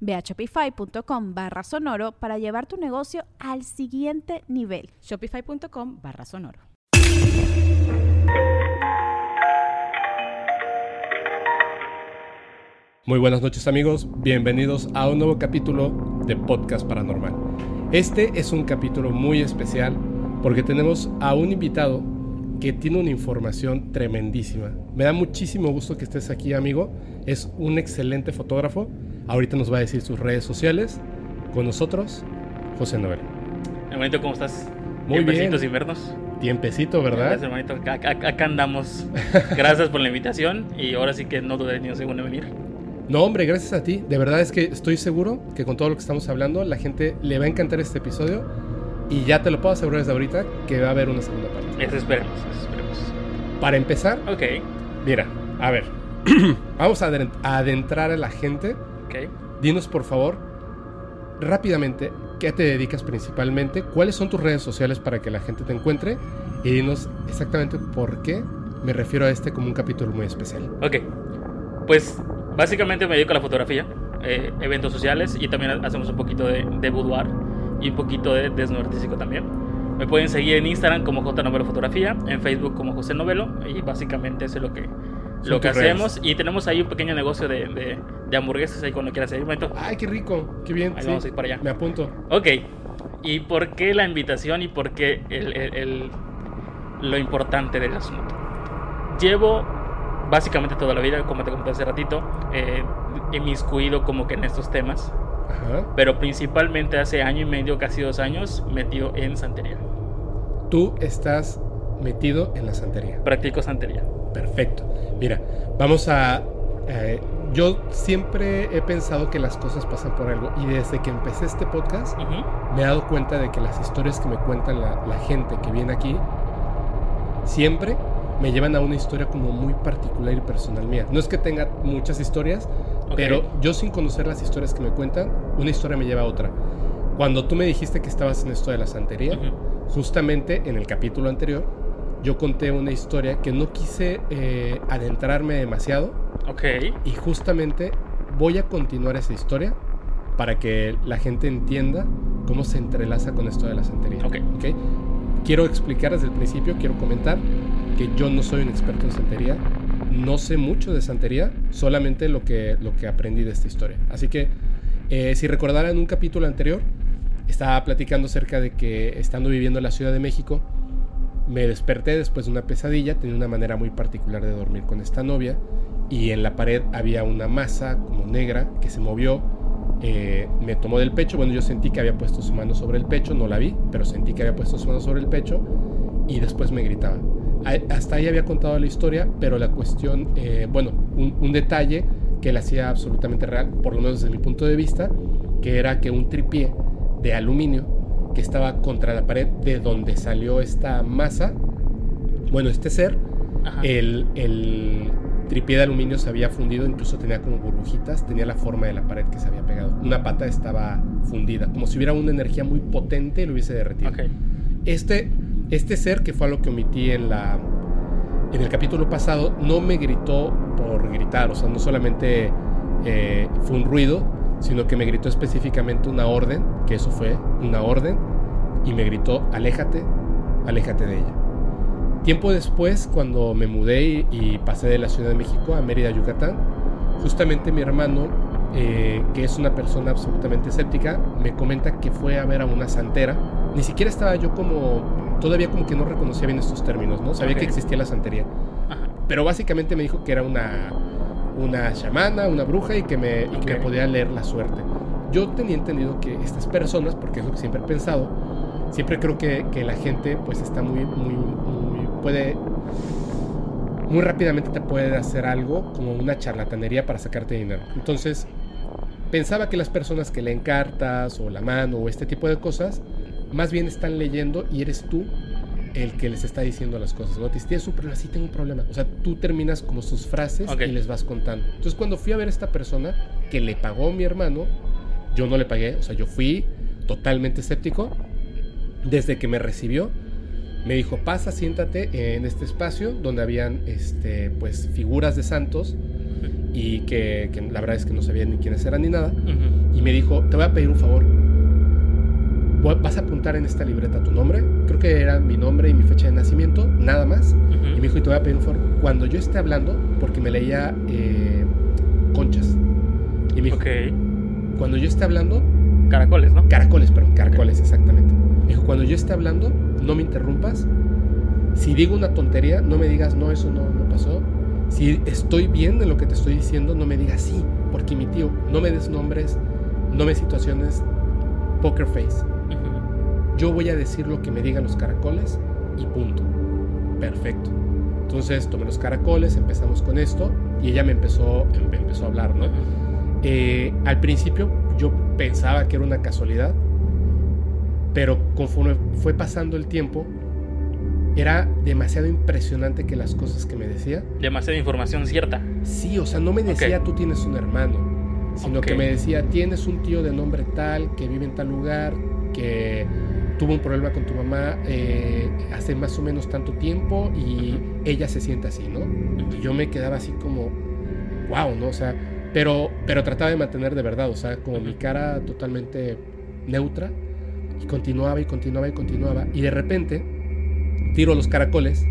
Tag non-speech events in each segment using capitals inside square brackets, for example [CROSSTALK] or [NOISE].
Ve a shopify.com barra sonoro para llevar tu negocio al siguiente nivel. Shopify.com barra sonoro. Muy buenas noches amigos, bienvenidos a un nuevo capítulo de Podcast Paranormal. Este es un capítulo muy especial porque tenemos a un invitado que tiene una información tremendísima. Me da muchísimo gusto que estés aquí amigo, es un excelente fotógrafo Ahorita nos va a decir sus redes sociales. Con nosotros, José Noel. Hermanito, ¿cómo estás? Muy bien. sin vernos. Tiempecito, ¿verdad? Gracias, hermanito. Acá, andamos. [LAUGHS] Gracias por la invitación y ahora sí que no dudé ni un segundo en venir. No, hombre, gracias a ti. De verdad es que estoy seguro que con todo lo que estamos hablando, la gente le va a encantar este episodio y ya te lo puedo asegurar desde ahorita que va a haber una segunda parte. Eso esperemos, eso esperemos. Para empezar, ok. Mira, a ver, [CLEARS THROAT] vamos a adentrar a la gente Dinos por favor, rápidamente, ¿qué te dedicas principalmente? ¿Cuáles son tus redes sociales para que la gente te encuentre? Y dinos exactamente por qué me refiero a este como un capítulo muy especial. Ok, pues básicamente me dedico a la fotografía, eh, eventos sociales y también hacemos un poquito de, de boudoir y un poquito de desnudo artístico también. Me pueden seguir en Instagram como J Novelo Fotografía, en Facebook como José Novelo y básicamente eso es lo que lo que hacemos y tenemos ahí un pequeño negocio de, de, hamburguesas ahí cuando quieras ir. Ay, qué rico, qué bien. Ahí vamos a ir para allá. Me apunto. Ok. ¿Y por qué la invitación y por qué el, el, lo importante del asunto? Llevo básicamente toda la vida, como te conté hace ratito, eh, inmiscuido como que en estos temas. Ajá. Pero principalmente hace año y medio, casi dos años, metido en santería. Tú estás metido en la santería. Practico santería. Perfecto. Mira, vamos a... Eh, yo siempre he pensado que las cosas pasan por algo y desde que empecé este podcast me he dado cuenta de que las historias que me cuentan la, gente que viene aquí siempre me llevan a una historia como muy particular y personal mía. No es que tenga muchas historias, pero yo sin conocer las historias que me cuentan, una historia me lleva a otra. Cuando tú me dijiste que estabas en esto de la santería, justamente en el capítulo anterior, yo conté una historia que no quise eh, adentrarme demasiado. Ok. Y justamente voy a continuar esa historia para que la gente entienda cómo se entrelaza con esto de la santería. Ok. okay? Quiero explicar desde el principio, quiero comentar que yo no soy un experto en santería, no sé mucho de santería, solamente lo que, lo que aprendí de esta historia. Así que, eh, si recordaran un capítulo anterior, estaba platicando acerca de que estando viviendo en la Ciudad de México, me desperté después de una pesadilla, tenía una manera muy particular de dormir con esta novia y en la pared había una masa como negra que se movió, eh, me tomó del pecho, bueno yo sentí que había puesto su mano sobre el pecho, no la vi, pero sentí que había puesto su mano sobre el pecho y después me gritaba. Hasta ahí había contado la historia, pero la cuestión, eh, bueno, un, un detalle que la hacía absolutamente real, por lo menos desde mi punto de vista, que era que un tripié de aluminio que estaba contra la pared de donde salió esta masa, bueno, este ser, el, el tripié de aluminio se había fundido, incluso tenía como burbujitas, tenía la forma de la pared que se había pegado. Una pata estaba fundida, como si hubiera una energía muy potente y lo hubiese derretido. Este, este ser, que fue a lo que omití en, la, en el capítulo pasado, no me gritó por gritar, o sea, no solamente eh, fue un ruido, sino que me gritó específicamente una orden, que eso fue una orden, y me gritó, aléjate, aléjate de ella. Tiempo después, cuando me mudé y, pasé de la Ciudad de México a Mérida, Yucatán, justamente mi hermano, eh, que es una persona absolutamente escéptica, me comenta que fue a ver a una santera. Ni siquiera estaba yo como todavía como que no reconocía bien estos términos, ¿no? Sabía que existía la santería. Ajá. Pero básicamente me dijo que era una, una chamana, una bruja y que, me, y que me podía leer la suerte. Yo tenía entendido que estas personas, porque es lo que siempre he pensado, siempre creo que, que la gente pues está muy, muy, muy, puede, muy rápidamente te puede hacer algo como una charlatanería para sacarte dinero. Entonces, pensaba que las personas que leen cartas o la mano o este tipo de cosas, más bien están leyendo y eres tú el que les está diciendo las cosas. ¿no? Te tienes un problema, sí tengo un problema. O sea, tú terminas como sus frases y les vas contando. Entonces, cuando fui a ver a esta persona que le pagó a mi hermano, yo no le pagué, o sea, yo fui totalmente escéptico. Desde que me recibió, me dijo, pasa, siéntate en este espacio donde habían este, pues, figuras de santos y que, que la verdad es que no sabía ni quiénes eran ni nada. Y me dijo, te voy a pedir un favor. Vas a apuntar en esta libreta tu nombre. Creo que era mi nombre y mi fecha de nacimiento, nada más. Ujú. Y me dijo, y te voy a pedir un favor. Cuando yo esté hablando, porque me leía eh, conchas. Y me dijo, Ok. cuando yo esté hablando, Caracoles, ¿no? caracoles, perdón, caracoles, exactamente. Me dijo, cuando yo esté hablando, no me interrumpas. Si digo una tontería, no me digas, no, eso no, no pasó. Si estoy bien en lo que te estoy diciendo, no me digas sí, porque mi tío, no me des nombres, no me situaciones, poker face. Yo voy a decir lo que me digan los caracoles y punto. Perfecto. Entonces tomé los caracoles, empezamos con esto y ella me empezó, em- empezó a hablar, ¿no? Eh, al principio yo pensaba que era una casualidad, pero conforme fue pasando el tiempo, era demasiado impresionante que las cosas que me decía, Demasiada información cierta. sí, o sea, no me decía tú tienes un hermano, sino que me decía tienes un tío de nombre tal, que vive en tal lugar, que tuvo un problema con tu mamá eh, hace más o menos tanto tiempo y ella se siente así, ¿no? Y yo me quedaba así como, wow, ¿no? O sea, pero, pero trataba de mantener de verdad, o sea, como mi cara totalmente neutra. Y continuaba y continuaba y continuaba. Y de repente tiro los caracoles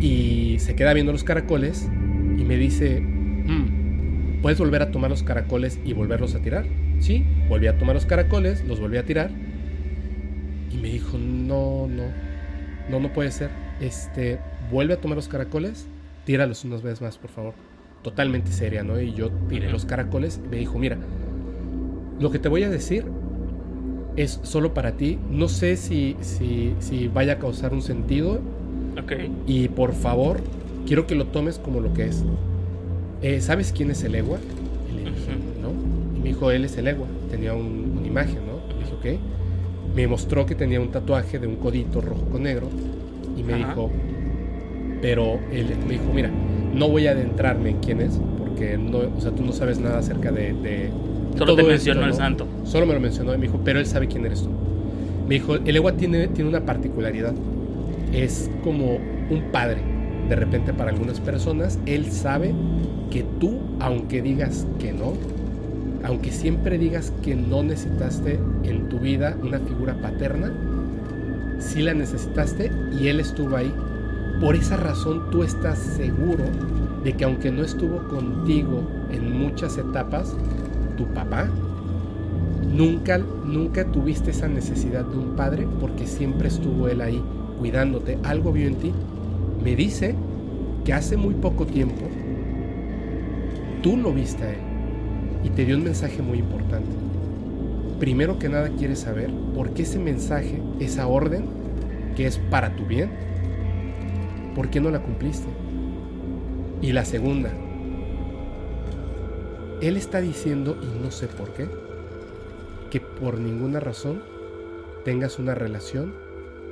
y se queda viendo los caracoles y me dice, "Mm, ¿puedes volver a tomar los caracoles y volverlos a tirar? Sí, volví a tomar los caracoles, los volví a tirar. Y me dijo, no, no, no, no puede ser. Este, vuelve a tomar los caracoles, tíralos unas veces más, por favor. Totalmente seria, ¿no? Y yo tiré los caracoles y me dijo, mira, lo que te voy a decir es solo para ti. No sé si, si, si vaya a causar un sentido Ok. y por favor, quiero que lo tomes como lo que es. Eh, ¿Sabes quién es el Egua? Y le dije, Ujú. ¿no? Y me dijo, él es el Egua. Tenía un- una imagen, ¿no? Le dije, ok. Me mostró que tenía un tatuaje de un codito rojo con negro. Y me Ajá. dijo, pero él me dijo, mira, no voy a adentrarme en quién es, porque no, o sea, tú no sabes nada acerca de... de Solo todo te esto, mencionó el ¿no? santo. Solo me lo mencionó y me dijo, pero él sabe quién eres tú. Me dijo, el Egua tiene, tiene una particularidad. Es como un padre. De repente para algunas personas, él sabe que tú, aunque digas que no, aunque siempre digas que no necesitaste en tu vida una figura paterna, sí la necesitaste y él estuvo ahí. Por esa razón tú estás seguro de que aunque no estuvo contigo en muchas etapas, tu papá, nunca, nunca tuviste esa necesidad de un padre porque siempre estuvo él ahí cuidándote. Algo vio en ti. Me dice que hace muy poco tiempo tú lo viste a él y te dio un mensaje muy importante. Primero que nada quieres saber por qué ese mensaje, esa orden, que es para tu bien, ¿por qué no la cumpliste? Y la segunda, él está diciendo, y no sé por qué, que por ninguna razón tengas una relación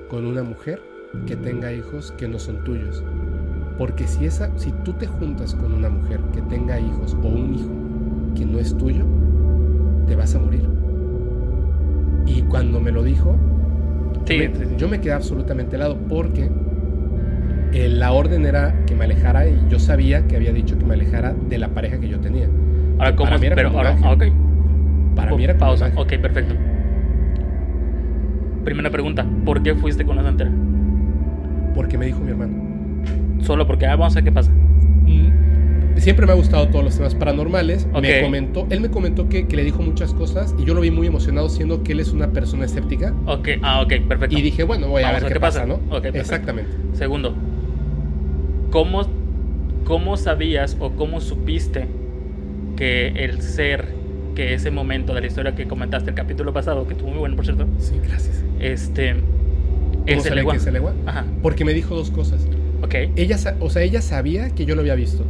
con una mujer que tenga hijos que no son tuyos. Porque si, esa, si tú te juntas con una mujer que tenga hijos o un hijo que no es tuyo, te vas a morir. Y cuando me lo dijo, Sí, me- sí, sí. yo me quedé absolutamente helado porque eh, la orden era que me alejara y yo sabía que había dicho que me alejara de la pareja que yo tenía. Ahora, ¿cómo? Para mí era Pero ahora, ah, ok. Para Pa- mí era como Pausa. Ok, perfecto. Primera pregunta. ¿Por qué fuiste con la santera? Porque me dijo mi hermano. Solo porque, ah, vamos a ver qué pasa. Mm, siempre me ha gustado todos los temas paranormales. Me comentó, él me comentó que, que le dijo muchas cosas y yo lo vi muy emocionado siendo que él es una persona escéptica. Ok, ah, ok, perfecto. Y dije, bueno, voy a Vamos ver qué, pasa, ¿no? Ok, perfecto. Exactamente. Segundo, ¿cómo, ¿cómo sabías o cómo supiste que el ser, que ese momento de la historia que comentaste el capítulo pasado, que estuvo muy bueno, por cierto, Sí, gracias. este, ¿Cómo es el sabía legua? Porque me dijo dos cosas. ok, Ella, o sea, ella sabía que yo lo había visto.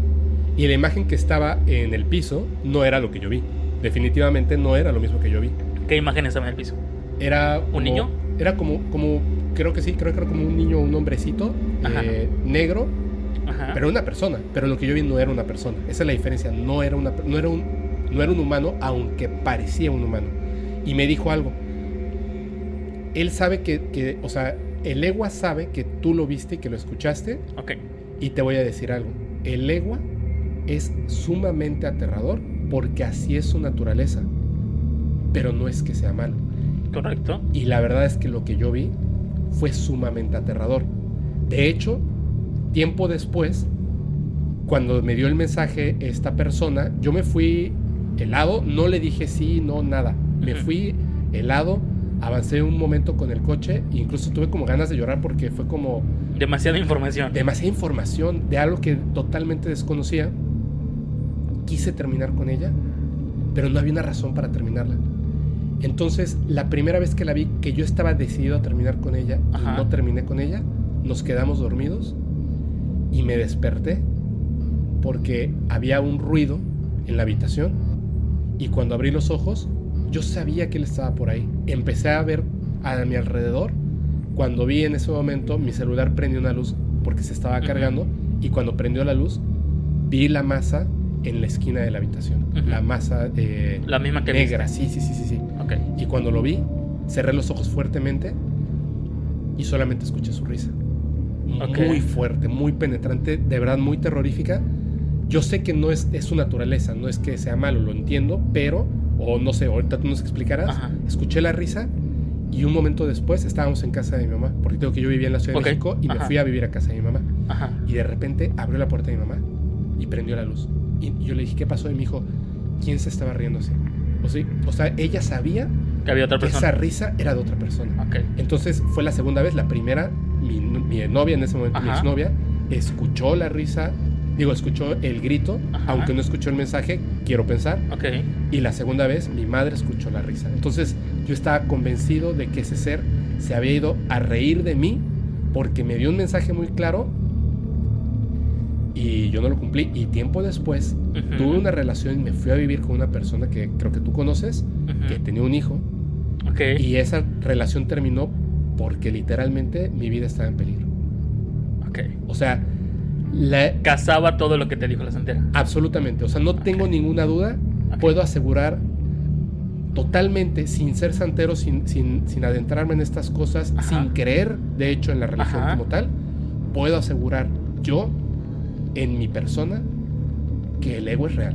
Y la imagen que estaba en el piso no era lo que yo vi. Definitivamente no era lo mismo que yo vi. ¿qué imagen estaba en el piso? Era como- niño? Era como, como, creo que sí, creo que era como un niño, un hombrecito, Ajá. eh, negro, Ajá, pero una persona. Pero lo que yo vi no era una persona. Esa es la diferencia. No era, una, no era, un, no era un humano, aunque parecía un humano. Y me dijo algo. Él sabe que, que, o sea, el egua sabe que tú lo viste y que lo escuchaste. ok, Y te voy a decir algo. El egua es sumamente aterrador porque así es su naturaleza. Pero no es que sea malo. correcto, Y la verdad es que lo que yo vi fue sumamente aterrador. De hecho, tiempo después, cuando me dio el mensaje esta persona, yo me fui helado, no le dije sí, no, nada. Me fui helado, avancé un momento con el coche, e incluso tuve como ganas de llorar porque fue como demasiada información. demasiada información de algo que totalmente desconocía. Quise terminar con ella, pero no había una razón para terminarla. Entonces, la primera vez que la vi, que yo estaba decidido a terminar con ella Ajá. y no terminé con ella, nos quedamos dormidos y me desperté porque había un ruido en la habitación y cuando abrí los ojos, yo sabía que él estaba por ahí. Empecé a ver a mi alrededor. Cuando vi en ese momento, mi celular prendió una luz porque se estaba cargando y cuando prendió la luz, vi la masa en la esquina de la habitación. Ujú. La masa eh, La misma que negra, sí, sí, sí, sí, sí. Ok, Y cuando lo vi, cerré los ojos fuertemente y solamente escuché su risa. Ok. Muy fuerte, muy penetrante, de verdad muy terrorífica. Yo sé que no es, es su naturaleza, no es que sea malo, lo entiendo, pero, o no sé, ahorita tú nos explicarás. Ajá. Escuché la risa y un momento después estábamos en casa de mi mamá, porque tengo que yo vivía en la Ciudad Ok, de México y me ajá. fui a vivir a casa de mi mamá. ajá, Y de repente abrió la puerta de mi mamá y prendió la luz. Y yo le dije, ¿qué pasó? Y me dijo, ¿quién se estaba riendo así? O, sí, o sea, ella sabía que había otra que esa persona. risa era de otra persona. Entonces fue la segunda vez, la primera, mi, mi novia en ese momento, mi Ajá. exnovia, escuchó la risa, digo, escuchó el grito, Ajá. aunque no escuchó el mensaje, quiero pensar. Y la segunda vez, mi madre escuchó la risa. Entonces yo estaba convencido de que ese ser se había ido a reír de mí porque me dio un mensaje muy claro y yo no lo cumplí. Y tiempo después tuve una relación y me fui a vivir con una persona que creo que tú conoces, que tenía un hijo. ok, Y esa relación terminó porque literalmente mi vida estaba en peligro. ok. O sea, la, Cazaba todo lo que te dijo la santera. absolutamente. O sea, no tengo ninguna duda. Puedo asegurar totalmente, sin ser santero, sin, sin, sin adentrarme en estas cosas, Ajá. sin creer, de hecho, en la religión Ajá. como tal, puedo asegurar yo, en mi persona, que el ego es real.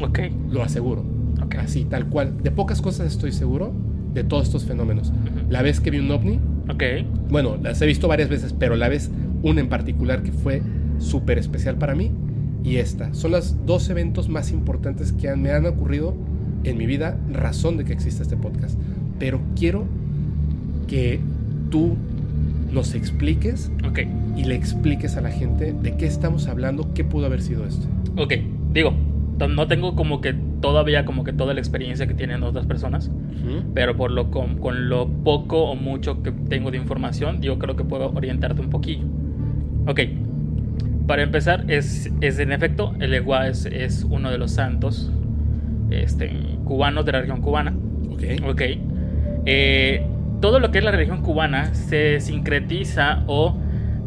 Ok, Lo aseguro. ok. Así, tal cual. De pocas cosas estoy seguro de todos estos fenómenos. Ujú. La vez que vi un ovni, Ok, bueno, las he visto varias veces, pero la vez una en particular que fue súper especial para mí y esta. Son los dos eventos más importantes que han- me han ocurrido en mi vida, razón de que exista este podcast. Pero quiero que tú nos expliques ok, y le expliques a la gente de qué estamos hablando, qué pudo haber sido esto. ok. Digo, no tengo como que todavía como que toda la experiencia que tienen otras personas, pero por lo con, con lo poco o mucho que tengo de información, yo creo que puedo orientarte un poquillo. Ok, para empezar, es, es en efecto, el Egua es, es uno de los santos este, cubanos de la región cubana. Ok. Ok. Eh, todo lo que es la religión cubana se sincretiza o,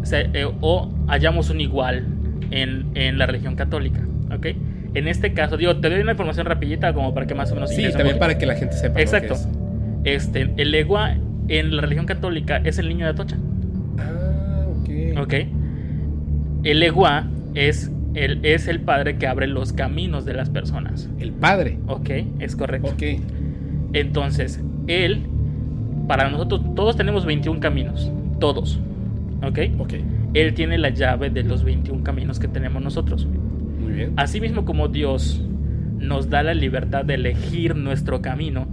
se- eh, o hallamos un igual en, en la religión católica. Ok. En este caso, digo, te doy una información rapidita como para que más o menos Sí, también poquito. para que la gente sepa. Exacto. es. Este, el Egua en la religión católica es el niño de Atocha. Ah, ok. Ok. El Egua es el, es el padre que abre los caminos de las personas. El padre. Ok, es correcto. Ok. Entonces, él, para nosotros, todos tenemos 21 caminos. Todos. ¿Ok? Ok. Él tiene la llave de los 21 caminos que tenemos nosotros. Muy bien. Así mismo como Dios nos da la libertad de elegir nuestro camino,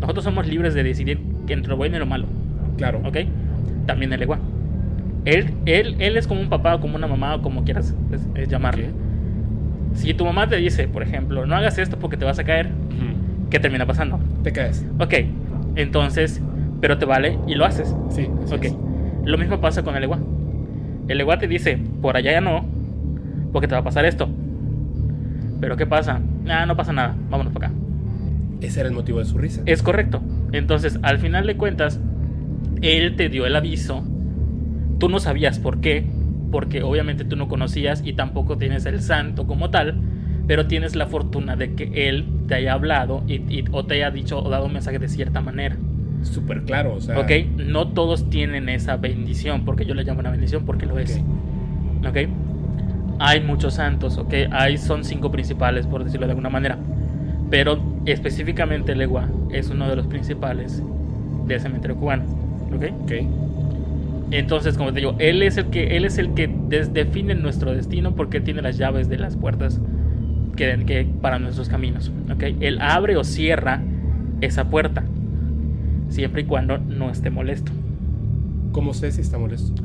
nosotros somos libres de decidir que entre lo bueno y lo malo. Claro. ¿Ok? También el igual. Él, él, él es como un papá o como una mamá o como quieras pues, eh, llamarlo. Ok. Si tu mamá te dice, por ejemplo, no hagas esto porque te vas a caer, Ujú. ¿qué termina pasando? Te caes. Ok, entonces, pero te vale y lo haces. Sí. Ok, es. lo mismo pasa con el igual. El igual te dice, por allá ya no, porque te va a pasar esto. Pero ¿qué pasa? Ah, no pasa nada, vámonos para acá. Ese era el motivo de su risa. Es correcto. Entonces, al final de cuentas, él te dio el aviso. Tú no sabías por qué, porque obviamente tú no conocías y tampoco tienes el santo como tal, pero tienes la fortuna de que él te haya hablado y, y- o te haya dicho o dado un mensaje de cierta manera. Súper claro. O sea. ¿Ok? No todos tienen esa bendición, porque yo le llamo una bendición porque lo es. ¿Ok? Hay muchos santos, ¿ok? Hay, son cinco principales, por decirlo de alguna manera. Pero específicamente el Egua es uno de los principales del cementerio cubano. ¿Ok? Ok. Entonces, como te digo, él es el que, él es el que define nuestro destino porque tiene las llaves de las puertas que, que para nuestros caminos. ¿ok? Él abre o cierra esa puerta siempre y cuando no esté molesto. ¿Cómo sé si está molesto?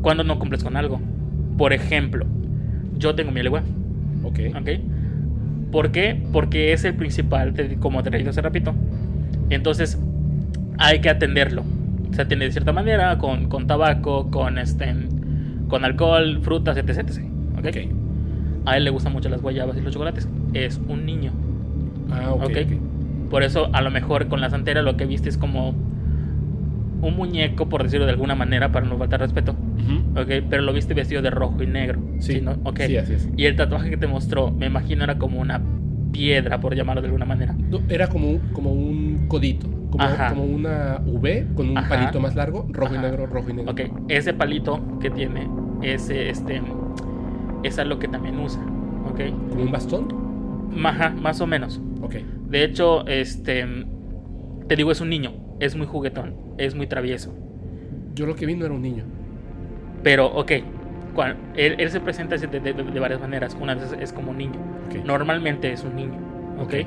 Cuando no cumples con algo. Por ejemplo, yo tengo mi legua. Ok. ¿Ok? ¿Por qué? Porque es el principal, como te dije hace ratito. Entonces, hay que atenderlo. Se atiende de cierta manera, con, con tabaco, con, este, con alcohol, frutas, etc. etc. ¿ok? Ok. A él le gustan mucho las guayabas y los chocolates. Es un niño. Ah, ok. Ok. ok. Por eso, a lo mejor con la santera lo que viste es como un muñeco, por decirlo de alguna manera, para no faltar respeto. Ujú. ¿ok? Pero lo viste vestido de rojo y negro. Sí. ¿no? Ok. Sí, así es. Y el tatuaje que te mostró, me imagino era como una piedra, por llamarlo de alguna manera. No, era como, un- como un codito. Como, como una V con un Ajá. palito más largo, rojo Ajá. y negro, rojo y negro. Ok, ese palito que tiene, ese, este, es algo que también usa. Ok, Como un bastón. Ajá, más o menos. Ok. De hecho, este, te digo, es un niño, es muy juguetón, es muy travieso. Yo lo que vi no era un niño. Pero, ok, él, él se presenta de, de- de varias maneras. Una vez es como un niño. Normalmente es un niño, ¿ok? Ok.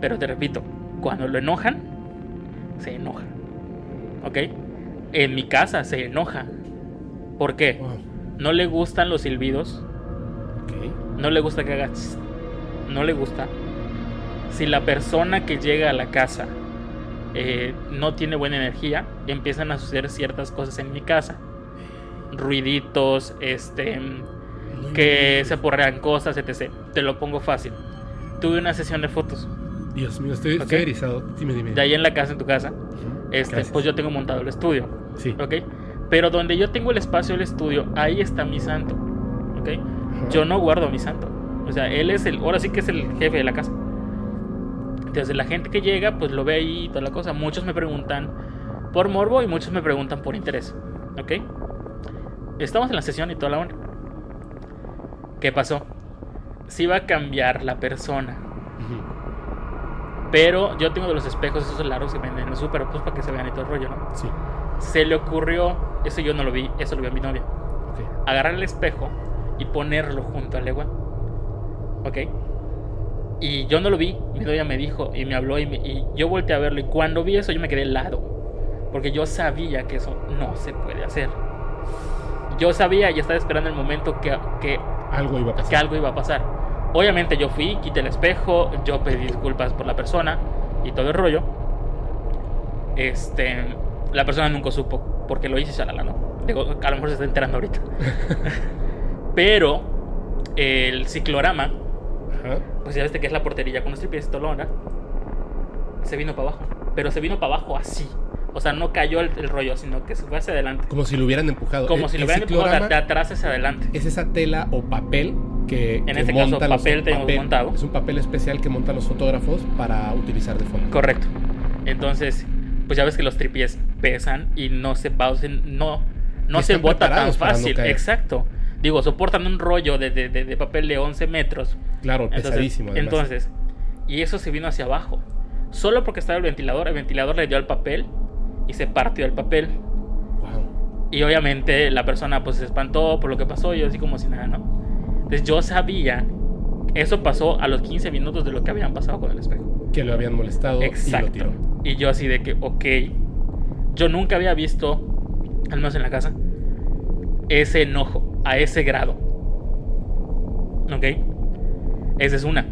Pero te repito, cuando lo enojan, se enoja, ¿ok? En mi casa se enoja. ¿Por qué? Wow. No le gustan los silbidos, No le gusta que haga tss, no le gusta. Si la persona que llega a la casa eh, no tiene buena energía, empiezan a suceder ciertas cosas en mi casa. Ruiditos, este, Muy que bien. se porrean cosas, etc. Te lo pongo fácil. Tuve una sesión de fotos Dios mío, estoy, estoy Ok. erizado. Dime, dime. de ahí en la casa, en tu casa. Este, Gracias. pues yo tengo montado el estudio, Sí. ¿ok? Pero donde yo tengo el espacio del estudio, ahí está mi santo, ¿ok? Yo no guardo a mi santo. O sea, él es el, ahora sí que es el jefe de la casa. Entonces la gente que llega, pues lo ve ahí y toda la cosa. Muchos me preguntan por morbo y muchos me preguntan por interés, ¿ok? Estamos en la sesión y toda la onda. ¿Qué pasó? Sí va a cambiar la persona. Pero yo tengo de los espejos esos largos que venden en el súper, pues para que se vean y todo el rollo, ¿no? Sí. Se le ocurrió, eso yo no lo vi, eso lo vi a mi novia, Ok. agarrar el espejo y ponerlo junto al legua. ¿Ok? Y yo no lo vi, mi novia me dijo y me habló y, me- y yo volteé a verlo y cuando vi eso yo me quedé helado. Porque yo sabía que eso no se puede hacer. Yo sabía y estaba esperando el momento que, que Algo iba a pasar. que algo iba a pasar. Obviamente yo fui, quité el espejo, yo pedí disculpas por la persona y todo el rollo. Este, la persona nunca supo porque lo hice y shalala, ¿no? Digo, a lo mejor se está enterando ahorita. [LAUGHS] Pero el ciclorama, Ajá. pues ya viste que es la portería con los tripes y todo se vino para abajo. Pero se vino para abajo así. O sea, no cayó el, el rollo, sino que se fue hacia adelante. Como si lo hubieran empujado. Como El- si lo hubieran empujado de, atrás hacia adelante. Es esa tela o papel que. En que este caso, los- papel tenemos montado. Es un papel especial que montan los fotógrafos para utilizar de fondo. Correcto. Entonces, pues ya ves que los tripies pesan y no se pausen, no, no se bota tan no fácil. caer. Exacto. Digo, soportan un rollo de, de- de- de papel de 11 metros. Claro, Entonces, pesadísimo. además. entonces, y eso se vino hacia abajo. Solo porque estaba el ventilador, el ventilador le dio al papel y se partió el papel. Wow. Y obviamente la persona pues se espantó por lo que pasó y yo así como si nada, ¿no? Entonces yo sabía, eso pasó a los 15 minutos de lo que habían pasado con el espejo. Que lo habían molestado y lo Exacto. tiró. Y yo así de que, ok, yo nunca había visto, al menos en la casa, ese enojo a ese grado. Ok. Esa es una.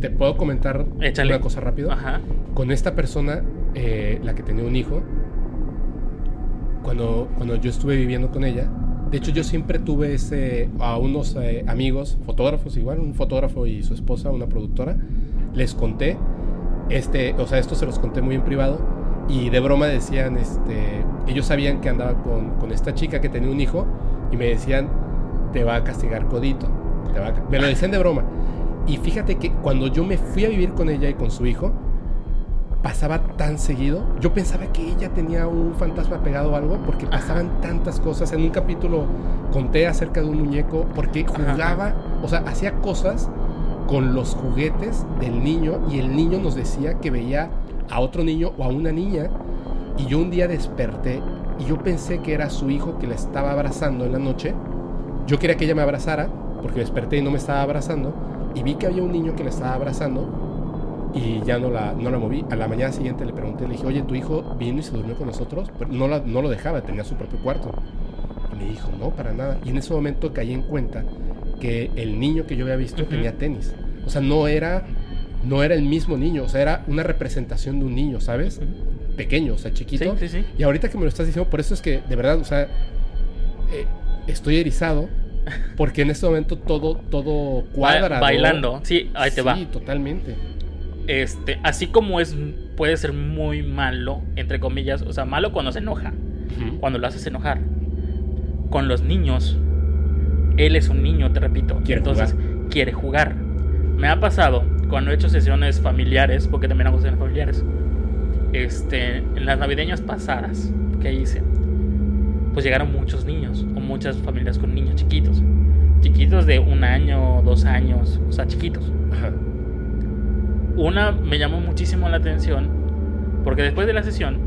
¿Te puedo comentar Échale. una cosa rápido? Ajá. Con esta persona, eh, la que tenía un hijo, cuando, cuando yo estuve viviendo con ella, de hecho yo siempre tuve ese, a unos eh, amigos, fotógrafos igual, un fotógrafo y su esposa, una productora, les conté, este, o sea, esto se los conté muy en privado, y de broma decían, este, ellos sabían que andaba con, con esta chica que tenía un hijo, y me decían, te va a castigar codito, te va a ca-". me lo decían de broma. Y fíjate que cuando yo me fui a vivir con ella y con su hijo, pasaba tan seguido. Yo pensaba que ella tenía un fantasma pegado o algo porque pasaban tantas cosas. En un capítulo conté acerca de un muñeco porque jugaba, o sea, hacía cosas con los juguetes del niño y el niño nos decía que veía a otro niño o a una niña y yo un día desperté y yo pensé que era su hijo que la estaba abrazando en la noche. Yo quería que ella me abrazara porque desperté y no me estaba abrazando y vi que había un niño que la estaba abrazando y ya no la, no la moví. A la mañana siguiente le pregunté, le dije, oye, ¿tu hijo vino y se durmió con nosotros? Pero no, la- no lo dejaba, tenía su propio cuarto. Y me dijo, no, para nada. Y en ese momento caí en cuenta que el niño que yo había visto Ujú. tenía tenis. O sea, no era, no era el mismo niño, o sea, era una representación de un niño, ¿sabes? Pequeño, o sea, chiquito. Sí, sí, sí. Y ahorita que me lo estás diciendo, por eso es que, de verdad, o sea, eh, estoy erizado. Porque en este momento todo, todo cuadra. Ba- bailando. Sí, ahí te va. Sí, totalmente. Este, así como es puede ser muy malo, entre comillas, o sea, malo cuando se enoja, cuando lo haces enojar. Con los niños, él es un niño, te repito. Quiere entonces quiere jugar. Me ha pasado cuando he hecho sesiones familiares, porque también hago sesiones familiares. Este, en las navideñas pasadas que hice, pues llegaron muchos niños o muchas familias con niños chiquitos. Chiquitos de un año, dos años, o sea, chiquitos. Ajá. Una me llamó muchísimo la atención porque después de la sesión,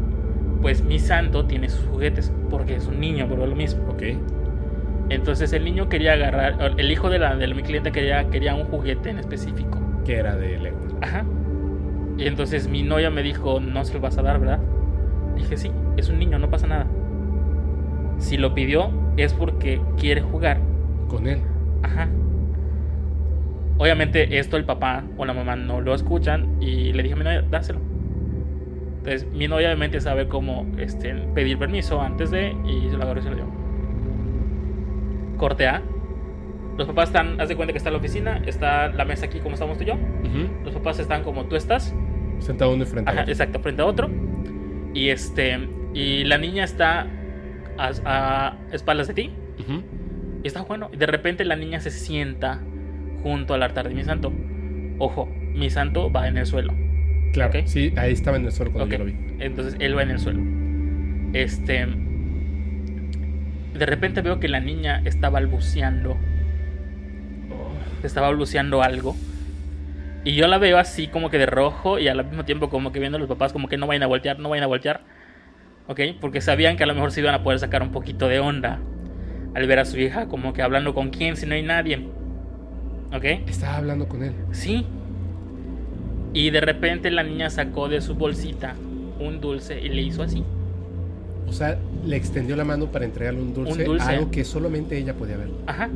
pues mi santo tiene sus juguetes porque es un niño, por lo mismo. Ok. Entonces el niño quería agarrar, el hijo de, la, de mi cliente quería, quería un juguete en específico. Que era de Lego. Ajá. Y entonces mi novia me dijo, no se lo vas a dar, ¿verdad? Dije, sí, es un niño, no pasa nada. Si lo pidió es porque quiere jugar. Con él. Ajá. Obviamente esto el papá o la mamá no lo escuchan y le dije a mi novia, dáselo. Entonces mi novia obviamente sabe cómo este, pedir permiso antes de y se lo agarró y se lo dio. Corte A. Los papás están, haz de cuenta que está la oficina, está la mesa aquí como estamos tú y yo. Los papás están como tú estás. Sentado uno frente a Ajá, otro. exacto, frente a otro. Y este y la niña está a, a espaldas de ti. Y está bueno. Y de repente la niña se sienta junto al altar de mi santo. Ojo, mi santo va en el suelo. Claro. Sí, ahí estaba en el suelo cuando Ok, yo lo vi. Entonces él va en el suelo. Este. De repente veo que la niña está balbuceando. Está balbuceando algo. Y yo la veo así como que de rojo y al mismo tiempo como que viendo a los papás como que no vayan a voltear, no vayan a voltear. ¿Ok? Porque sabían que a lo mejor se iban a poder sacar un poquito de onda al ver a su hija como que hablando con quién si no hay nadie. ¿Ok? Estaba hablando con él. Sí. Y de repente la niña sacó de su bolsita un dulce y le hizo así. O sea, le extendió la mano para entregarle un dulce, Un dulce. algo que solamente ella podía ver. Ajá.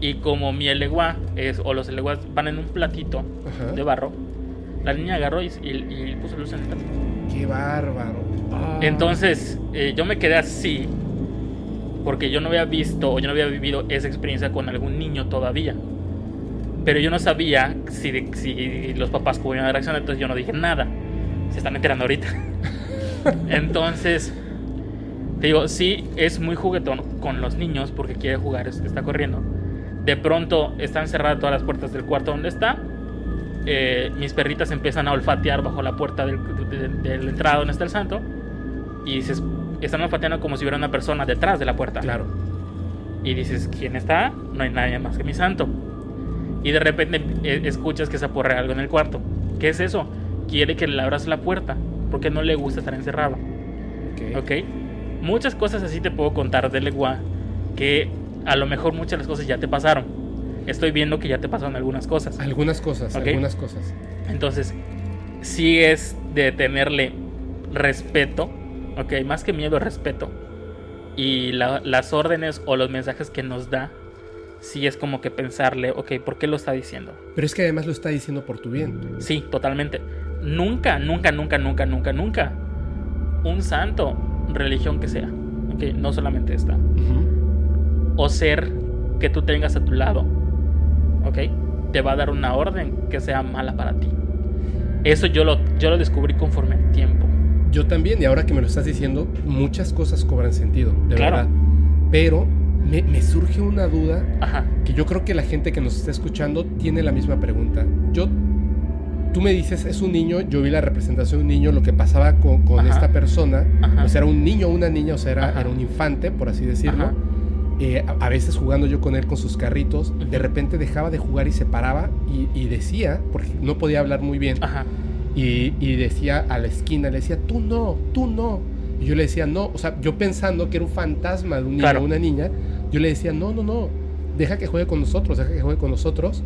Y como mi eleguá es, o los eleguás van en un platito Ajá. de barro, la niña agarró y, y- y puso luz en el platito. Qué bárbaro. Ah. Entonces, eh, yo me quedé así porque yo no había visto o yo no había vivido esa experiencia con algún niño todavía. Pero yo no sabía si, de- si los papás cómo iban a reaccionar, entonces yo no dije nada. Se están enterando ahorita. [LAUGHS] entonces, te digo, sí, es muy juguetón con los niños porque quiere jugar, es- está corriendo. De pronto están cerradas todas las puertas del cuarto donde está. Eh, mis perritas empiezan a olfatear bajo la puerta del, de, de la entrada donde está el santo. Y se, están olfateando como si hubiera una persona detrás de la puerta. Claro. Y dices, ¿quién está? No hay nadie más que mi santo. Y de repente eh, escuchas que se aporrea algo en el cuarto. ¿Qué es eso? Quiere que le abras la puerta porque no le gusta estar encerrado. Ok. ¿Ok? Muchas cosas así te puedo contar de Legua que a lo mejor muchas de las cosas ya te pasaron. Estoy viendo que ya te pasaron algunas cosas. Algunas cosas, algunas cosas. Entonces, sí es de tenerle respeto, ok, más que miedo, respeto. Y la- las órdenes o los mensajes que nos da, sí es como que pensarle, ok, ¿por qué lo está diciendo? Pero es que además lo está diciendo por tu bien. Sí, totalmente. Nunca, nunca, nunca, nunca, nunca, nunca. Un santo, religión que sea, ok, no solamente esta. O ser que tú tengas a tu lado, ok, te va a dar una orden que sea mala para ti. Eso yo lo, yo lo descubrí conforme al tiempo. Yo también, y ahora que me lo estás diciendo, muchas cosas cobran sentido, de Claro. verdad. Pero me, me surge una duda Ajá, que yo creo que la gente que nos está escuchando tiene la misma pregunta. Yo, tú me dices, es un niño, yo vi la representación de un niño, lo que pasaba con, esta persona, Ajá. pues era un niño o una niña, o sea, era, era un infante, por así decirlo. Ajá. Eh, a, veces jugando yo con él con sus carritos, de repente dejaba de jugar y se paraba y, y decía, porque no podía hablar muy bien, ajá, y, y decía a la esquina, le decía, tú no, tú no. Y yo le decía, no, o sea, yo pensando que era un fantasma de un niño Claro. o una niña, yo le decía, no, no, no, deja que juegue con nosotros, deja que juegue con nosotros.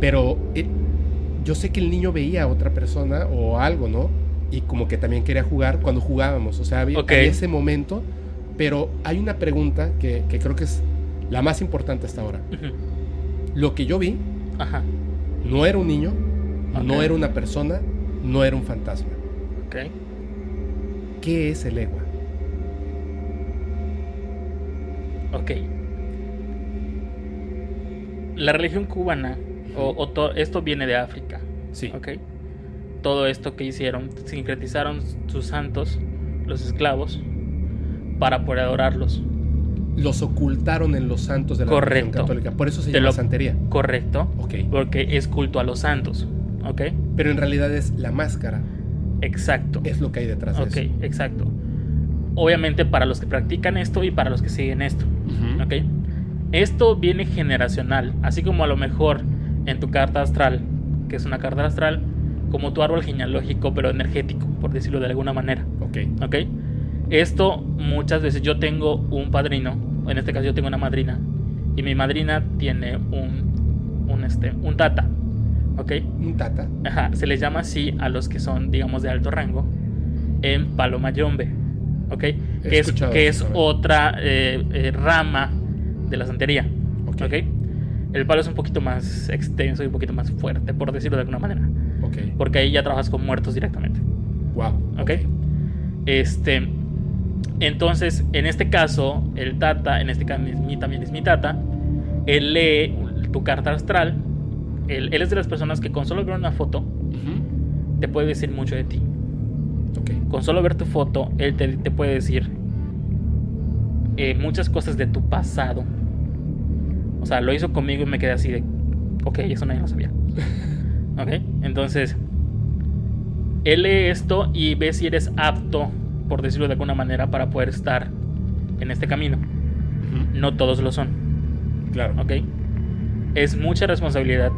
Pero eh, yo sé que el niño veía a otra persona o algo, ¿no? Y como que también quería jugar cuando jugábamos, o sea, había, Ok. había ese momento. Pero hay una pregunta que, que creo que es la más importante hasta ahora. Lo que yo vi ajá, no era un niño, no era una persona, no era un fantasma. ok. ¿Qué es el egua? Ok. La religión cubana, o, o to- esto viene de África, Sí. ok. Todo esto que hicieron, sincretizaron sus santos, los esclavos, para poder adorarlos. Los ocultaron en los santos de la Correcto. religión católica. Por eso se llama lo- santería. Correcto, Ok. porque es culto a los santos, ok. Pero en realidad es la máscara. Exacto. Es lo que hay detrás de Ok, eso. exacto. Obviamente para los que practican esto y para los que siguen esto. Ujú. ¿ok? Esto viene generacional, así como a lo mejor en tu carta astral, que es una carta astral, como tu árbol genealógico, pero energético, por decirlo de alguna manera, Ok. ¿ok? Esto muchas veces yo tengo un padrino, en este caso yo tengo una madrina, y mi madrina tiene un, un, este, un tata, ¿ok? Un tata. Ajá, se les llama así a los que son, digamos, de alto rango en Palomayombe, ¿ok? Que es, que es otra eh, eh, rama de la santería, Ok. ¿ok? El palo es un poquito más extenso y un poquito más fuerte, por decirlo de alguna manera, Ok. porque ahí ya trabajas con muertos directamente, Wow. ¿ok? Este, entonces, en este caso, el tata, en este caso también es mi tata, él lee tu carta astral, él, él es de las personas que con solo ver una foto te puede decir mucho de ti. Con solo ver tu foto, él te, te puede decir eh, muchas cosas de tu pasado. O sea, lo hizo conmigo y me quedé así de, ok, eso nadie lo sabía. [LAUGHS] ok, entonces, él lee esto y ve si eres apto, por decirlo de alguna manera, para poder estar en este camino. No todos lo son. Claro. ¿ok? Es mucha responsabilidad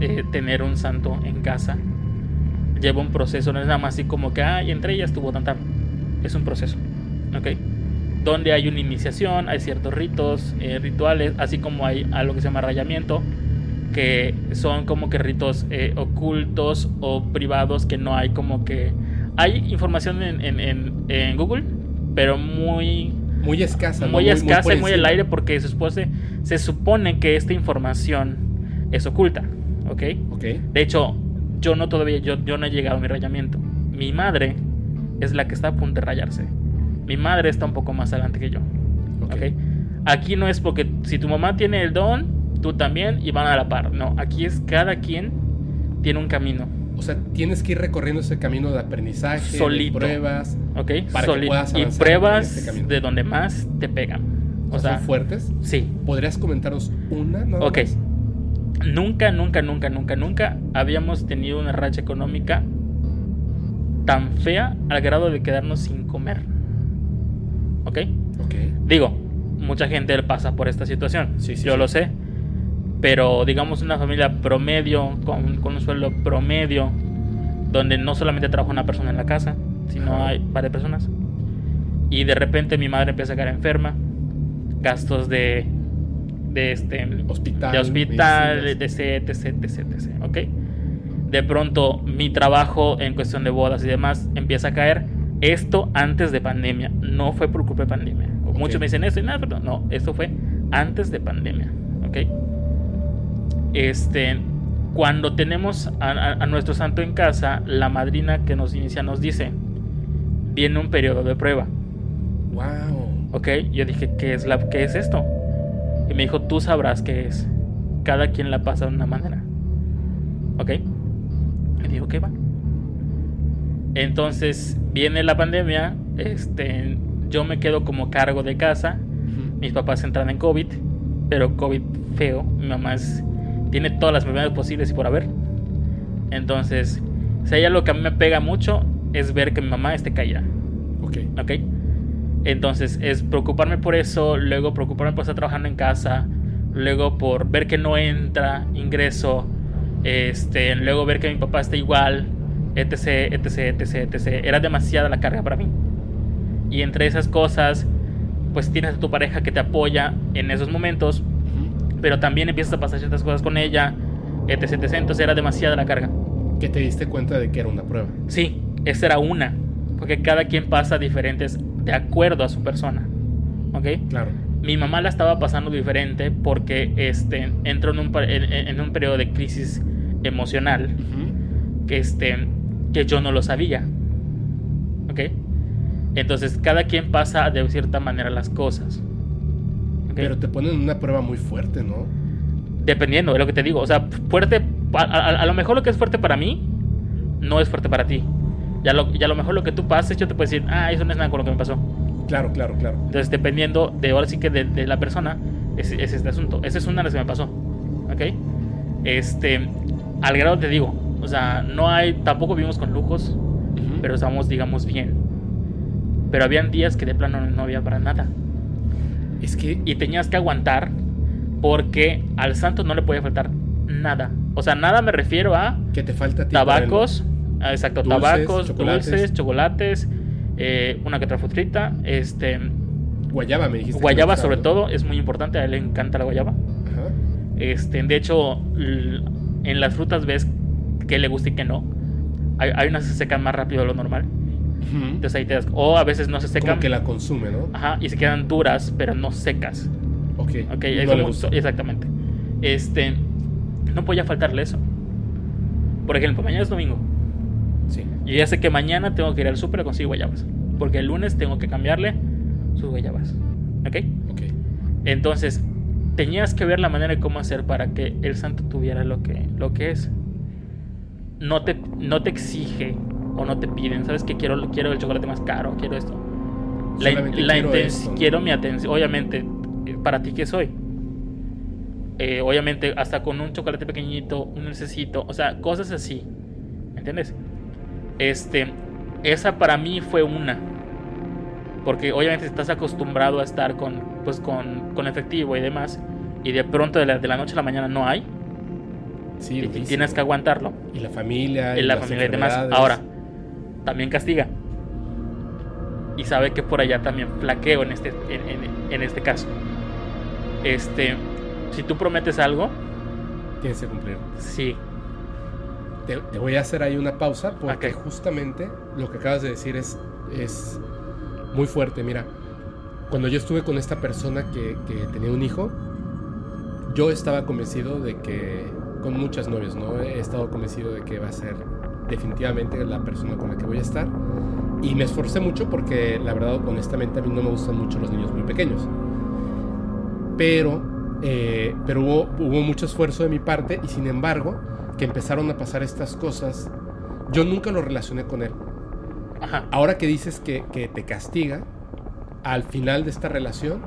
eh, tener un santo en casa. Lleva un proceso, no es nada más así como que, ay, entre ellas tuvo tanta. Es un proceso, ¿ok? Donde hay una iniciación, hay ciertos ritos, eh, rituales, así como hay algo que se llama rayamiento, que son como que ritos eh, ocultos o privados que no hay como que... Hay información en, en- en- en Google, pero muy Muy escasa. muy escasa por y muy al aire porque se supone, se supone que esta información es oculta, ¿ok? Ok. De hecho, yo no todavía, yo, yo no he llegado a mi rayamiento. Mi madre es la que está a punto de rayarse. Mi madre está un poco más adelante que yo, Ok. ¿ok? Aquí no es porque si tu mamá tiene el don, tú también y van a la par. No, aquí es cada quien tiene un camino, O sea, tienes que ir recorriendo ese camino de aprendizaje, de Solito. pruebas. ¿ok? Para que Soli- puedas y avanzar pruebas en este de donde más te pegan. O O sea, sea, ¿son fuertes? sí. ¿Podrías comentarnos una? nada Ok. más? Nunca, nunca, nunca, nunca, nunca habíamos tenido una racha económica tan fea al grado de quedarnos sin comer. ¿Ok? Ok. Digo, mucha gente pasa por esta situación. Sí, sí, yo sí. lo sé. Pero digamos una familia promedio, con, con un sueldo promedio, donde no solamente trabaja una persona en la casa, sino Ajá. hay varias personas. Y de repente mi madre empieza a quedar enferma. Gastos de de este Hospital, de hospital, etc, etc, etc, ¿ok? De pronto mi trabajo en cuestión de bodas y demás empieza a caer. Esto antes de pandemia, no fue por culpa de pandemia. Ok. Muchos me dicen esto y nada, pero no, esto fue antes de pandemia, ¿ok? Este, cuando tenemos a, a- a nuestro santo en casa, la madrina que nos inicia nos dice, viene un periodo de prueba. Wow. Ok, yo dije, ¿qué es, la, ¿qué es esto? Y me dijo, tú sabrás qué es. Cada quien la pasa de una manera. Ok. Me dijo, ¿qué va? Entonces viene la pandemia. Este, yo me quedo como cargo de casa. Mis papás entran en COVID, pero COVID feo. Mi mamá es- tiene todas las enfermedades posibles y por haber. Entonces, si hay algo que a mí me pega mucho, es ver que mi mamá esté caída. Ok. ¿ok? Entonces es preocuparme por eso, luego preocuparme por estar trabajando en casa, luego por ver que no entra ingreso, este, luego ver que mi papá está igual, etc, etc, etc, etc. Era demasiada la carga para mí. Y entre esas cosas, pues tienes a tu pareja que te apoya en esos momentos. Pero también empiezas a pasar ciertas cosas con ella, etc, etc. Entonces era demasiada la carga. Que te diste cuenta de que era una prueba. Sí, esa era una. Porque cada quien pasa diferentes de acuerdo a su persona. ¿Ok? Claro. Mi mamá la estaba pasando diferente porque este, entró en un, pa- en, en un periodo de crisis emocional que, este, que yo no lo sabía. ¿Ok? Entonces cada quien pasa de cierta manera las cosas. ¿Ok? Pero te ponen una prueba muy fuerte, ¿no? Dependiendo de lo que te digo. O sea, fuerte. A, a- a lo mejor lo que es fuerte para mí no es fuerte para ti. Ya lo, ya a lo mejor lo que tú pases, yo te puedo decir, ah, eso no es nada con lo que me pasó. Claro, claro, claro. Entonces, dependiendo de ahora sí que de, de la persona, es, es este asunto. Esa es una de las que me pasó. ¿Ok? Este, al grado te digo, o sea, no hay, tampoco vivimos con lujos, Ujú. pero estamos, digamos, bien. Pero habían días que de plano no había para nada. Es que Y tenías que aguantar porque al santo no le podía faltar nada. O sea, nada me refiero a que te falta el- tabacos, ah, exacto, Dulces, tabacos, chocolates. dulces, chocolates, eh, una que otra frutrita, este, Guayaba, me dijiste. guayaba sobre todo, es muy importante, a él le encanta la guayaba. Ajá. Este, de hecho, en las frutas ves que le gusta y que no. Hay, hay unas que se secan más rápido de lo normal. Entonces ahí te das. O a veces no se secan. Como que la consume, ¿no? Ajá, y se quedan duras, pero no secas. Ok. Ok, no le gustó. exactamente. Este, no podía faltarle eso. Por ejemplo, mañana es domingo. Sí. Yo ya sé que mañana tengo que ir al súper a conseguir guayabas. Porque el lunes tengo que cambiarle sus guayabas. ¿Ok? Ok. Entonces, tenías que ver la manera de cómo hacer para que el santo tuviera lo que, lo que es. No te, no te exige o no te piden, ¿sabes? Que quiero, quiero el chocolate más caro, quiero esto. La, la quiero quiero mi atención, obviamente, eh, para ti que soy. Eh, obviamente, hasta con un chocolate pequeñito, un necesito, o sea, cosas así. ¿Me entiendes? Este, esa para mí fue una. Porque obviamente estás acostumbrado a estar con, pues, con, con efectivo y demás. Y de pronto de la, de la noche a la mañana no hay. Sí, y tienes que aguantarlo. Y la familia. Y la las familia y demás. Ahora, también castiga. Y sabe que por allá también flaqueo en este, en, en- en este caso. Este, si tú prometes algo, Tienes que cumplir. sí. Te, te voy a hacer ahí una pausa porque justamente lo que acabas de decir es, es muy fuerte. Mira, cuando yo estuve con esta persona que, que tenía un hijo, yo estaba convencido de que, con muchas novias, ¿no? He estado convencido de que va a ser definitivamente la persona con la que voy a estar. Y me esforcé mucho porque, la verdad, honestamente, a mí no me gustan mucho los niños muy pequeños. Pero, eh, pero hubo, hubo mucho esfuerzo de mi parte y sin embargo, que empezaron a pasar estas cosas, yo nunca lo relacioné con él. Ajá. Ahora que dices que, que te castiga, al final de esta relación,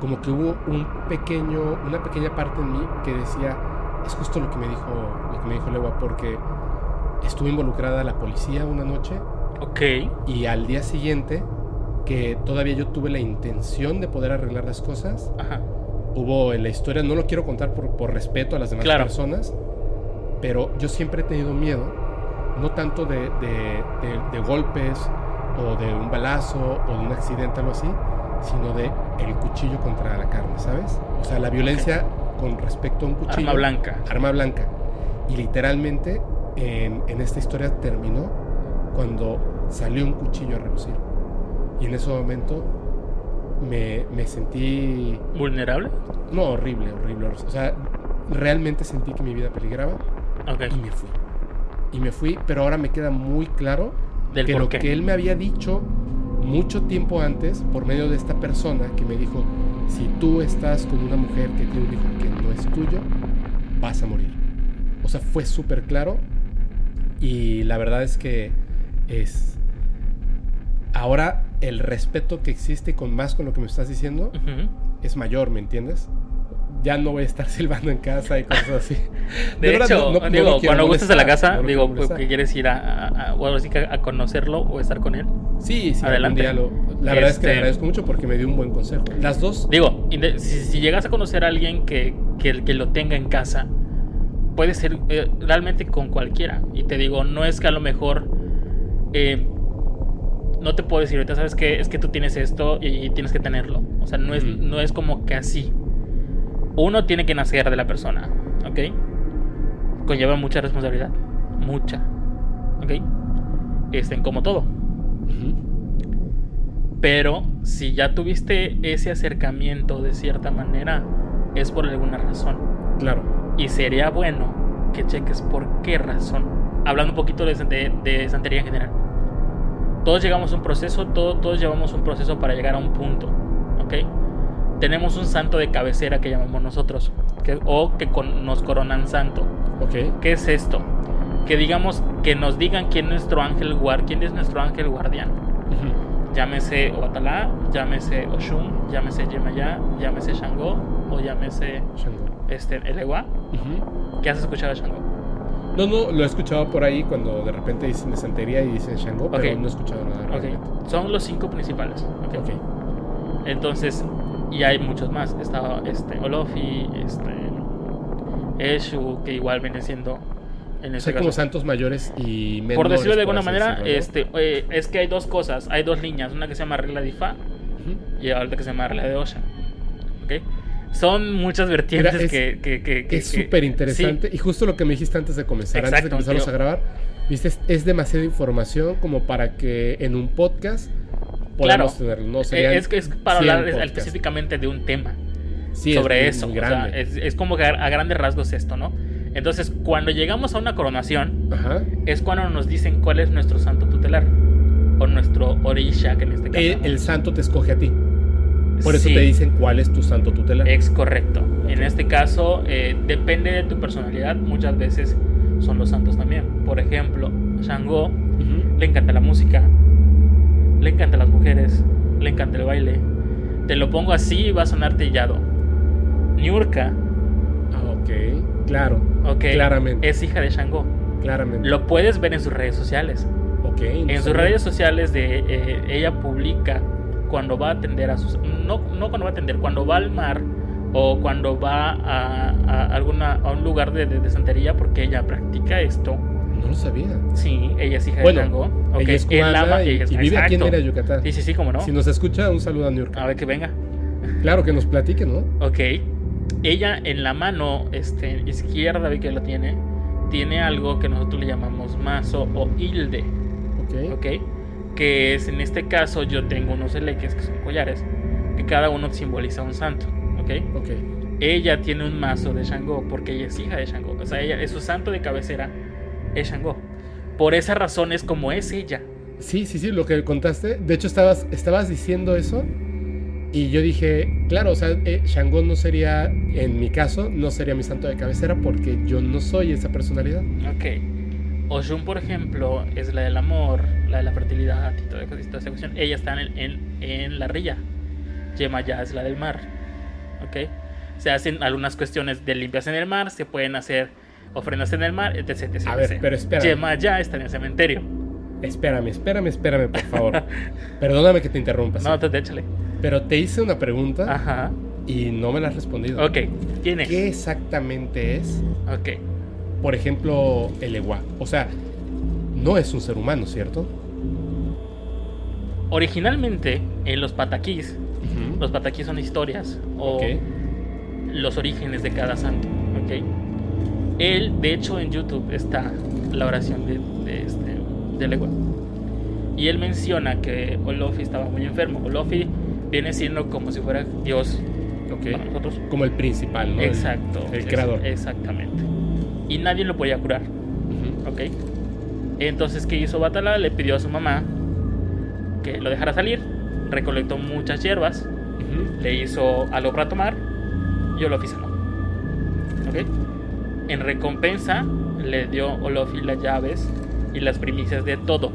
como que hubo un pequeño, una pequeña parte en mí que decía, es justo lo que me dijo, lo que me dijo Lewa, porque estuve involucrada la policía una noche Ok. y al día siguiente, que todavía yo tuve la intención de poder arreglar las cosas, Ajá. hubo en la historia, no lo quiero contar por, por respeto a las demás Claro. personas, pero yo siempre he tenido miedo, no tanto de, de- de- de golpes o de un balazo o de un accidente, algo así, sino de el cuchillo contra la carne, ¿sabes? O sea, la violencia con respecto a un cuchillo. Arma blanca. Arma blanca. Y literalmente en, en esta historia terminó cuando salió un cuchillo a relucir. Y en ese momento me, me sentí... ¿Vulnerable? No, horrible, horrible. O sea, realmente sentí que mi vida peligraba Ok. y me fui. Y me fui, pero ahora me queda muy claro Del que lo qué. que él me había dicho mucho tiempo antes, por medio de esta persona que me dijo, si tú estás con una mujer que tiene un hijo que no es tuyo, vas a morir. O sea, fue súper claro y la verdad es que es... Ahora el respeto que existe con más con lo que me estás diciendo Ujú. es mayor, ¿me entiendes? Ya no voy a estar [LAUGHS] silbando en casa y cosas así. De, [LAUGHS] verdad, hecho, no- no- no digo, quiero cuando gustes a la casa, no digo, que quieres ir a, a, a- o algo así que a conocerlo o estar con él. Sí, sí, Adelante. lo- la verdad es que le Este- agradezco mucho porque me dio un buen consejo. Las dos, Digo, si, si llegas a conocer a alguien que, que, que lo tenga en casa, puede ser eh, realmente con cualquiera. Y te digo, no es que a lo mejor eh, no te puedo decir ahorita, sabes que es que tú tienes esto y, y tienes que tenerlo. O sea, no es, no es como que así. Uno tiene que nacer de la persona, ¿ok? Conlleva mucha responsabilidad, mucha, ¿ok? Este, como todo. Pero si ya tuviste ese acercamiento de cierta manera, es por alguna razón. claro. Y sería bueno que cheques por qué razón. Hablando un poquito de, de- de santería en general. Todos llegamos a un proceso, todo- todos llevamos un proceso para llegar a un punto. ¿Ok? Tenemos un santo de cabecera que llamamos nosotros. que- o que con- nos coronan santo. Ok. ¿Qué es esto? Que digamos, que nos digan quién es nuestro ángel guard, quién es nuestro ángel guardián Ujú. Llámese Obatalá, llámese Oshun, llámese Yemayá, llámese Shango o llámese Shango. este, Elewa. Ujú. ¿Qué has escuchado de Shango? No, no, lo he escuchado por ahí cuando de repente dicen de santería y dicen Shango, pero Ok. no he escuchado nada Ok, realmente. son los cinco principales. ok. Ok. Entonces, y hay muchos más. Está este, Olofi, este, Eshu, que igual viene siendo en O este sea, como santos mayores y menores. Por decirlo de alguna manera, decirlo, ¿no? este, eh, es que hay dos cosas, hay dos líneas, una que se llama regla de Ifá Ujú. y otra que se llama regla de Osha. ¿ok? Son muchas vertientes Mira, es- que, que, que- que- Es súper interesante. sí, Y justo lo que me dijiste antes de comenzar, antes de empezamos tío. a grabar, viste, es, es demasiada información como para que en un podcast Claro. podamos tenerlo. No, serían es que es para 100 hablar es- podcasts. específicamente de un tema Sí, es sobre muy- eso. muy o sea, es, es como que a, a grandes rasgos esto, ¿no? Entonces, cuando llegamos a una coronación, Ajá. es cuando nos dicen cuál es nuestro santo tutelar. O nuestro orisha, que en este caso. Eh, El, santo te escoge a ti. Por eso Sí. te dicen cuál es tu santo tutelar. Es correcto. En este caso, eh, depende de tu personalidad. Muchas veces son los santos también. Por ejemplo, Shango Ujú. le encanta la música, le encantan las mujeres, le encanta el baile. Te lo pongo así y va a sonar trillado. Niurka, Ah, ok. Claro. ok, Claramente. es hija de Shango. Claramente. Lo puedes ver en sus redes sociales. Ok. En sus redes sociales de eh, ella publica cuando va a atender a sus no no cuando va a atender, cuando va al mar o cuando va a, a alguna a un lugar de, de, de santería porque ella practica esto. No lo sabía. Sí, ella es hija Bueno, de Shango. ok, ella es él cubana ama- y, ella es- y vive aquí en. Mérida, Yucatán. Sí, sí, sí, como no. Si nos escucha, un saludo a New York. A ver que venga. Claro que nos platique, ¿no? Ok. Ella en la mano este, izquierda, ve que lo tiene, tiene algo que nosotros le llamamos mazo o hilde. Ok. ¿ok? Que es en este caso yo tengo unos eleques que son collares, que cada uno simboliza un santo, ¿ok? Ok. Ella tiene un mazo de Shango porque ella es hija de Shango, o sea, ella es su santo de cabecera es Shango. Por esa razón es como es ella. Sí, sí, sí, lo que contaste. De hecho, estabas, estabas diciendo eso. Y yo dije, claro, o sea, eh, Shango no sería, en mi caso, no sería mi santo de cabecera porque yo no soy esa personalidad. Ok. Oshun, por ejemplo, es la del amor, la de la fertilidad y toda, esa cuestión. Ella está en, en, en la rilla. Yemaya es la del mar. ¿Ok? Se hacen algunas cuestiones de limpias en el mar, se pueden hacer ofrendas en el mar, etc. etc, A ver, etc. pero espera. Yemaya está en el cementerio. Espérame, espérame, espérame, por favor. [LAUGHS] Perdóname que te interrumpa. No, te échale. Pero te hice una pregunta Ajá. y no me la has respondido. Ok. ¿Quién es? ¿Qué exactamente es, Ok. por ejemplo, el Ewa? O sea, no es un ser humano, ¿cierto? Originalmente, en los pataquís, Los pataquí son historias o los orígenes de cada santo. ¿ok? Él, de hecho, en YouTube está la oración de, de este, de Legua. Y él menciona que Olofi estaba muy enfermo. Olofi viene siendo como si fuera Dios Ok. para nosotros. Como el principal, ¿no? El- Exacto. El, es- creador. exactamente. Y nadie lo podía curar. Ujú. ¿ok? Entonces, ¿qué hizo Batala? Le pidió a su mamá que lo dejara salir, recolectó muchas hierbas, Ujú. le hizo algo para tomar y Olofi sanó. ¿ok? En recompensa, le dio Olofi las llaves y las primicias de todo.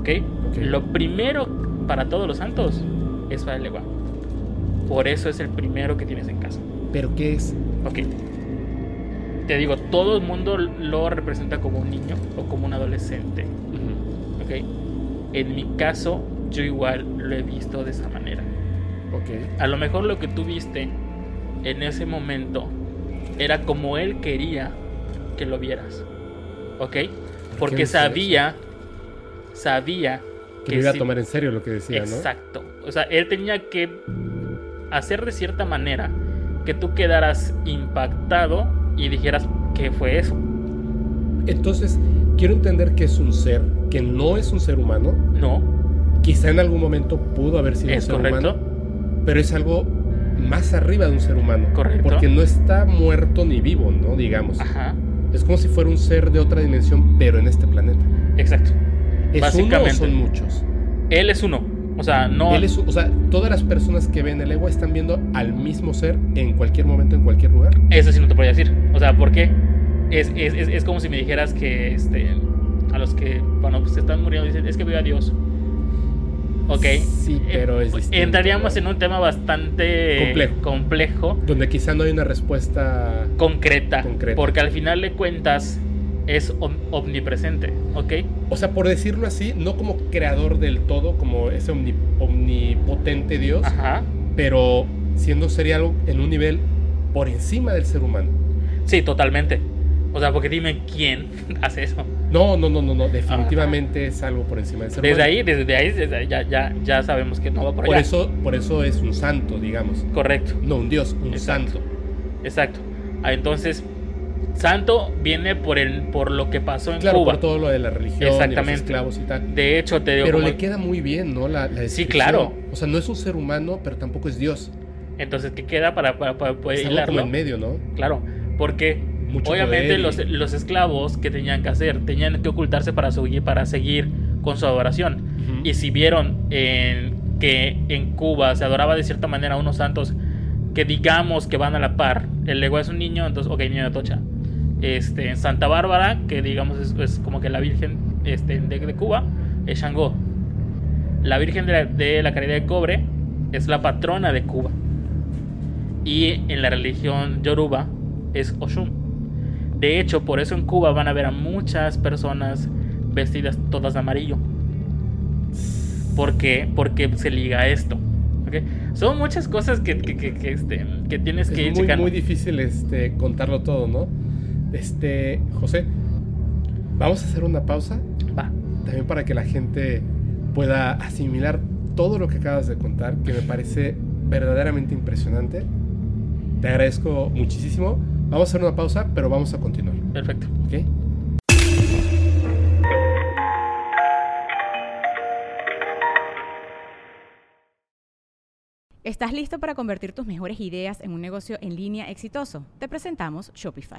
¿ok? Ok. Lo primero para todos los santos es Legua. Por eso es el primero que tienes en casa. Pero ¿qué es? Ok. Te digo, todo el mundo lo representa como un niño o como un adolescente. Ujú. Ok. En mi caso, yo igual lo he visto de esa manera. Ok. A lo mejor lo que tú viste en ese momento era como él quería que lo vieras. ¿Ok? Porque sabía, sabía Que lo iba a tomar en serio lo que decía, ¿no? Exacto. O sea, él tenía que hacer de cierta manera que tú quedaras impactado y dijeras, ¿qué fue eso? Entonces, quiero entender que es un ser que no es un ser humano. No, Quizá en algún momento pudo haber sido es un ser correcto. humano, pero es algo más arriba de un ser humano. Correcto. Porque no está muerto ni vivo, ¿no? Digamos. Ajá, Es como si fuera un ser de otra dimensión, pero en este planeta. exacto. ¿Es Básicamente. uno o son muchos? Él es uno. O sea, no. Él es, o sea, todas las personas que ven el ego están viendo al mismo ser en cualquier momento, en cualquier lugar. Eso sí no te podría decir. O sea, ¿por qué? Es, es, es, es como si me dijeras que este, a los que, bueno, pues están muriendo, dicen, es que veo a Dios. Ok. Sí, pero es Eh, distinto, Entraríamos ¿no? en un tema bastante Complejo. complejo Donde quizá no hay una respuesta. concreta, Concreta. Porque al final de cuentas es om- omnipresente, ¿ok? O sea, por decirlo así, no como creador del todo, como ese omni- omnipotente Dios, Ajá. pero siendo sería algo en un nivel por encima del ser humano. Sí, totalmente. O sea, porque dime quién [LAUGHS] hace eso. No, no, no, no, no, definitivamente es algo por encima del ser Desde humano. ahí, desde ahí, desde ahí ya, ya, ya sabemos que no va por allá. Por eso, por eso es un santo, digamos. Correcto. No un Dios, un Exacto. santo. Exacto. Ah, entonces, santo viene por el por lo que pasó en Claro, Cuba. por todo lo de la religión, y los Exactamente. esclavos y tal. De hecho, te digo Pero como- le queda muy bien, ¿no? La, la descripción. claro. O sea, no es un ser humano, pero tampoco es Dios. Entonces, ¿qué queda para, para, para poder hilarlo? en medio, ¿no? Claro, porque Mucho obviamente poder y- los, los esclavos que tenían que hacer, tenían que ocultarse para seguir, para seguir con su adoración. Y si vieron en- que en Cuba se adoraba de cierta manera a unos santos que digamos que van a la par, el Legua es un niño, entonces, ok, niño de Tocha. Este, en Santa Bárbara, que digamos es, es como que la Virgen este, de, de Cuba, es Shango. La Virgen de la, de la Caridad de Cobre es la patrona de Cuba. Y en la religión yoruba es Oshun. De hecho, por eso en Cuba van a ver a muchas personas vestidas todas de amarillo. ¿Por qué? Porque se liga a esto. ¿ok? Son muchas cosas que, que, que, que, este, que tienes que ir es muy, checando. muy difícil este, contarlo todo, ¿no? Este, José, vamos a hacer una pausa Va. también para que la gente pueda asimilar todo lo que acabas de contar, que me parece verdaderamente impresionante. Te agradezco muchísimo. Vamos a hacer una pausa, pero vamos a continuar, Perfecto. ¿ok? ¿Estás listo para convertir tus mejores ideas en un negocio en línea exitoso? Te presentamos Shopify.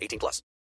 18 plus.